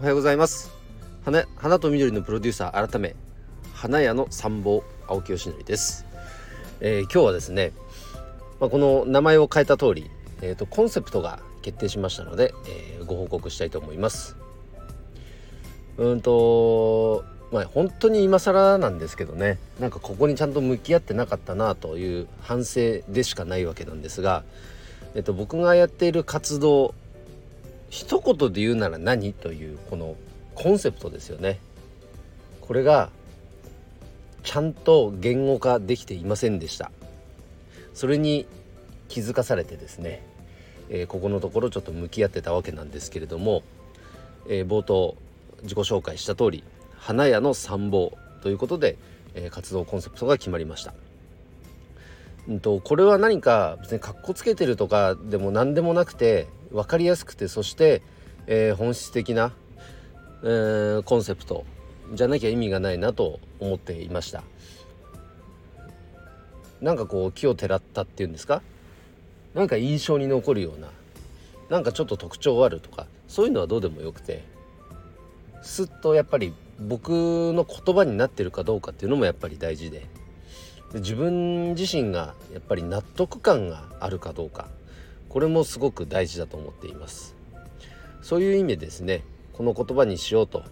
おはようございます。花花と緑のプロデューサー改め花屋の参謀青木よしです、えー、今日はですね、まあ、この名前を変えた通り、えーと、コンセプトが決定しましたので、えー、ご報告したいと思います。うんとまあ本当に今更なんですけどねなんかここにちゃんと向き合ってなかったなという反省でしかないわけなんですが、えっと、僕がやっている活動一言で言うなら何というこのコンセプトですよねこれがちゃんと言語化できていませんでしたそれに気づかされてですね、えー、ここのところちょっと向き合ってたわけなんですけれども、えー、冒頭自己紹介した通り花屋の参謀ということで、えー、活動コンセプトが決まりました。うんとこれは何か別にかっこつけてるとかでも何でもなくて分かりやすくてそして、えー、本質的な、えー、コンセプトじゃなきゃ意味がないなと思っていました。なんかこう木をてらったっていうんですか？なんか印象に残るようななんかちょっと特徴あるとかそういうのはどうでもよくてすっとやっぱり僕の言葉になってるかどうかっていうのもやっぱり大事で自分自身がやっぱり納得感があるかどうか。これもすごく大事だと思っています。そういう意味ですねこの言葉にしようとや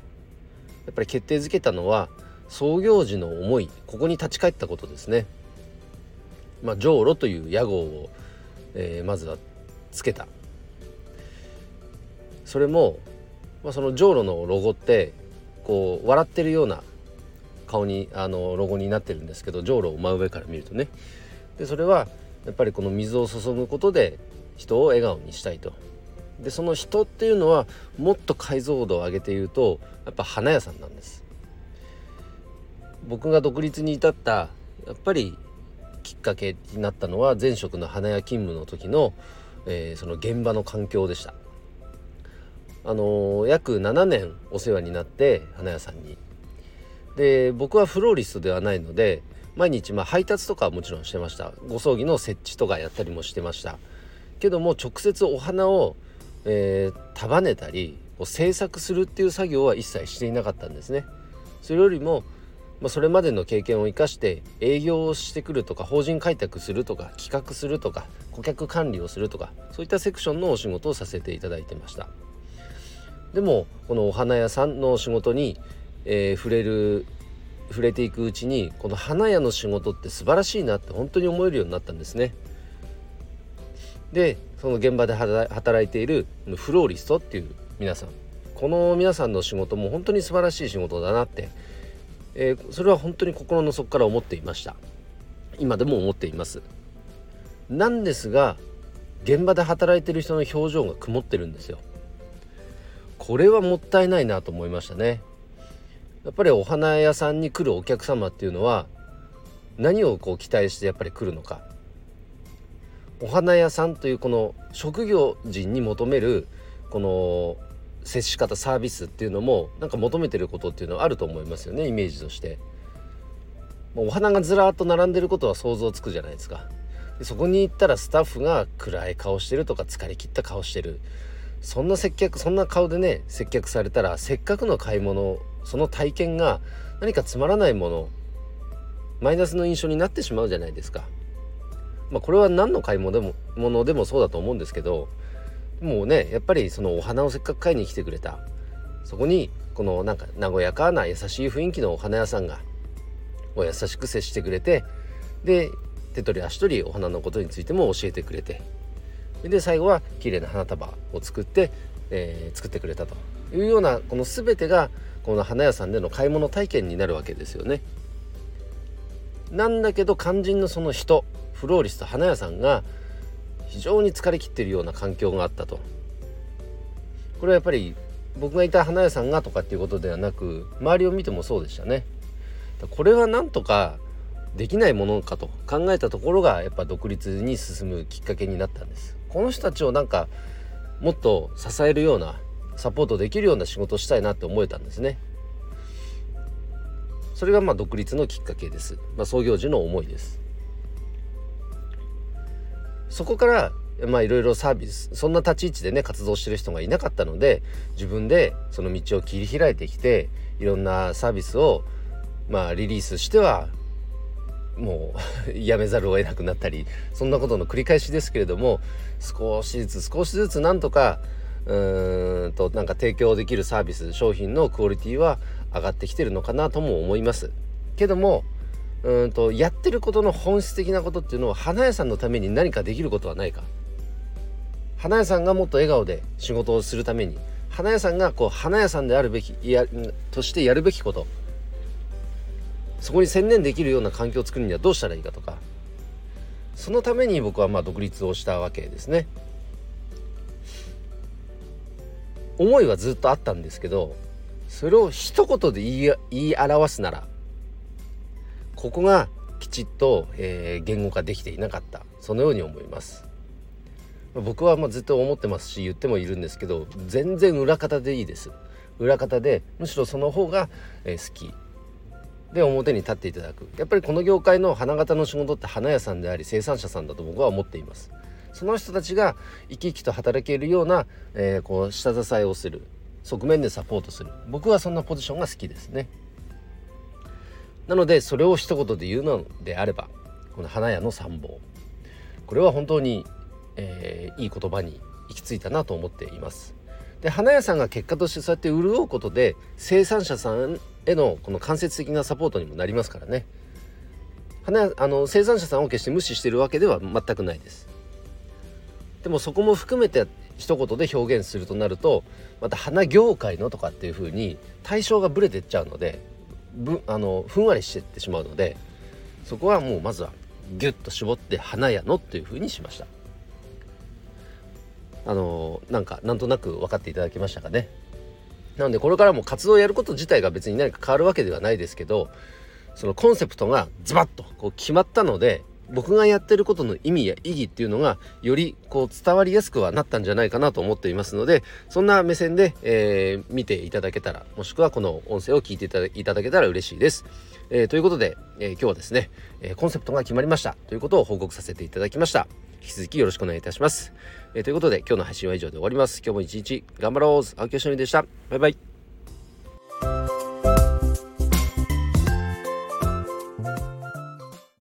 っぱり決定づけたのは創業時の思いここに立ち返ったことですね。まあ上路という屋号を、えー、まずはつけた。それも、まあ、その上路のロゴってこう笑ってるような顔にあのロゴになってるんですけど上路を真上から見るとね。でそれはやっぱりこの水を注ぐことで人を笑顔にしたいと。でその人っていうのはもっと解像度を上げて言うとやっぱ花屋さんなんです。僕が独立に至ったやっぱりきっかけになったのは前職の花屋勤務の時の、えー、その現場の環境でした。あのー、約7年お世話になって花屋さんに。で僕はフローリストではないので毎日まあ配達とかはもちろんしてました。ご葬儀の設置とかやったりもしてました。けども直接お花を、えー、束ねたり制作するっていう作業は一切していなかったんですねそれよりも、まあ、それまでの経験を生かして営業をしてくるとか法人開拓するとか企画するとか顧客管理をするとかそういったセクションのお仕事をさせていただいてましたでもこのお花屋さんの仕事にえー、触れる触れていくうちにこの花屋の仕事って素晴らしいなって本当に思えるようになったんですね。でその現場で働いているフローリストっていう皆さん。この皆さんの仕事も本当に素晴らしい仕事だなって、えー、それは本当に心の底から思っていました。今でも思っています。なんですが現場で働いてる人の表情が曇ってるんですよ。これはもったいないなと思いましたね。やっぱりお花屋さんに来るお客様っていうのは何をこう期待してやっぱり来るのか。お花屋さんというこの職業人に求めるこの接し方サービスっていうのもなんか求めてることっていうのはあると思いますよねイメージとして。お花がずらっと並んでることは想像つくじゃないですか。でそこに行ったらスタッフが暗い顔してるとか疲れ切った顔してるそんな接客そんな顔でね接客されたらせっかくの買い物その体験が何かつまらないものマイナスの印象になってしまうじゃないですか。まあ、これは何の買い物でもものでもそうだと思うんですけどもうねやっぱりそのお花をせっかく買いに来てくれた。そこにこのなんか和やかな優しい雰囲気のお花屋さんがお優しく接してくれてで手取り足取りお花のことについても教えてくれて。で最後は綺麗な花束を作って、えー、作ってくれたと。いうようなこの全てがこの花屋さんでの買い物体験になるわけですよね。なんだけど肝心のその人。フローリスト花屋さんが非常に疲れきっているような環境があったと。これはやっぱり僕がいた花屋さんがとかっていうことではなく周りを見てもそうでしたね。これはなんとかできないものかと考えたところがやっぱ独立に進むきっかけになったんです。この人たちをなんかもっと支えるようなサポートできるような仕事をしたいなって思えたんですねそれがまあ独立のきっかけです、まあ、創業時の思いですそこからまあいろいろサービスそんな立ち位置でね活動してる人がいなかったので自分でその道を切り開いてきていろんなサービスをまあリリースしてはもう やめざるを得なくなったりそんなことの繰り返しですけれども少しずつ少しずつなんとかうーんとなんか提供できるサービス商品のクオリティは上がってきてるのかなとも思います。けどもうんとやってることの本質的なことっていうのは花屋さんのために何かできることはないか。花屋さんがもっと笑顔で仕事をするために。花屋さんがこう花屋さんであるべきやとしてやるべきこと。そこに専念できるような環境を作るにはどうしたらいいかとか。そのために僕はまあ独立をしたわけですね。思いはずっとあったんですけどそれを一言で言い言い表すならここがきちっと、えー、言語化できていなかった。そのように思います。僕はまあずっと思ってますし言ってもいるんですけど全然裏方でいいです。裏方でむしろその方が、えー、好き。で表に立っていただく。やっぱりこの業界の花形の仕事って花屋さんであり生産者さんだと僕は思っています。その人たちが生き生きと働けるような、えー、こう下支えをする。側面でサポートする。僕はそんなポジションが好きですね。なのでそれを一言で言うのであればこの花屋の参謀。これは本当に、えー、いい言葉に行き着いたなと思っています。で花屋さんが結果としてそうやって潤うことで生産者さんへのこの間接的なサポートにもなりますからね。花あの生産者さんを決して無視してるわけでは全くないです。でもそこも含めて一言で表現するとなるとまた花業界のとかっていう風に対象がブレてっちゃうのでぶあのふんわりしてってしまうのでそこはもうまずはギュッと絞って花屋のっていう風にしました。あのなんかなんとなく分かっていただけましたかね。なのでこれからも活動をやること自体が別に何か変わるわけではないですけどそのコンセプトがズバッとこう決まったので僕がやってることの意味や意義っていうのがよりこう伝わりやすくはなったんじゃないかなと思っていますのでそんな目線で、えー、見ていただけたらもしくはこの音声を聞いていただけたら嬉しいです。えー、ということで、えー、今日はですね、えコンセプトが決まりましたということを報告させていただきました。引き続きよろしくお願いいたします。えということで今日の配信は以上で終わります。今日も一日頑張ろう青木よしのりでした。バイバイ。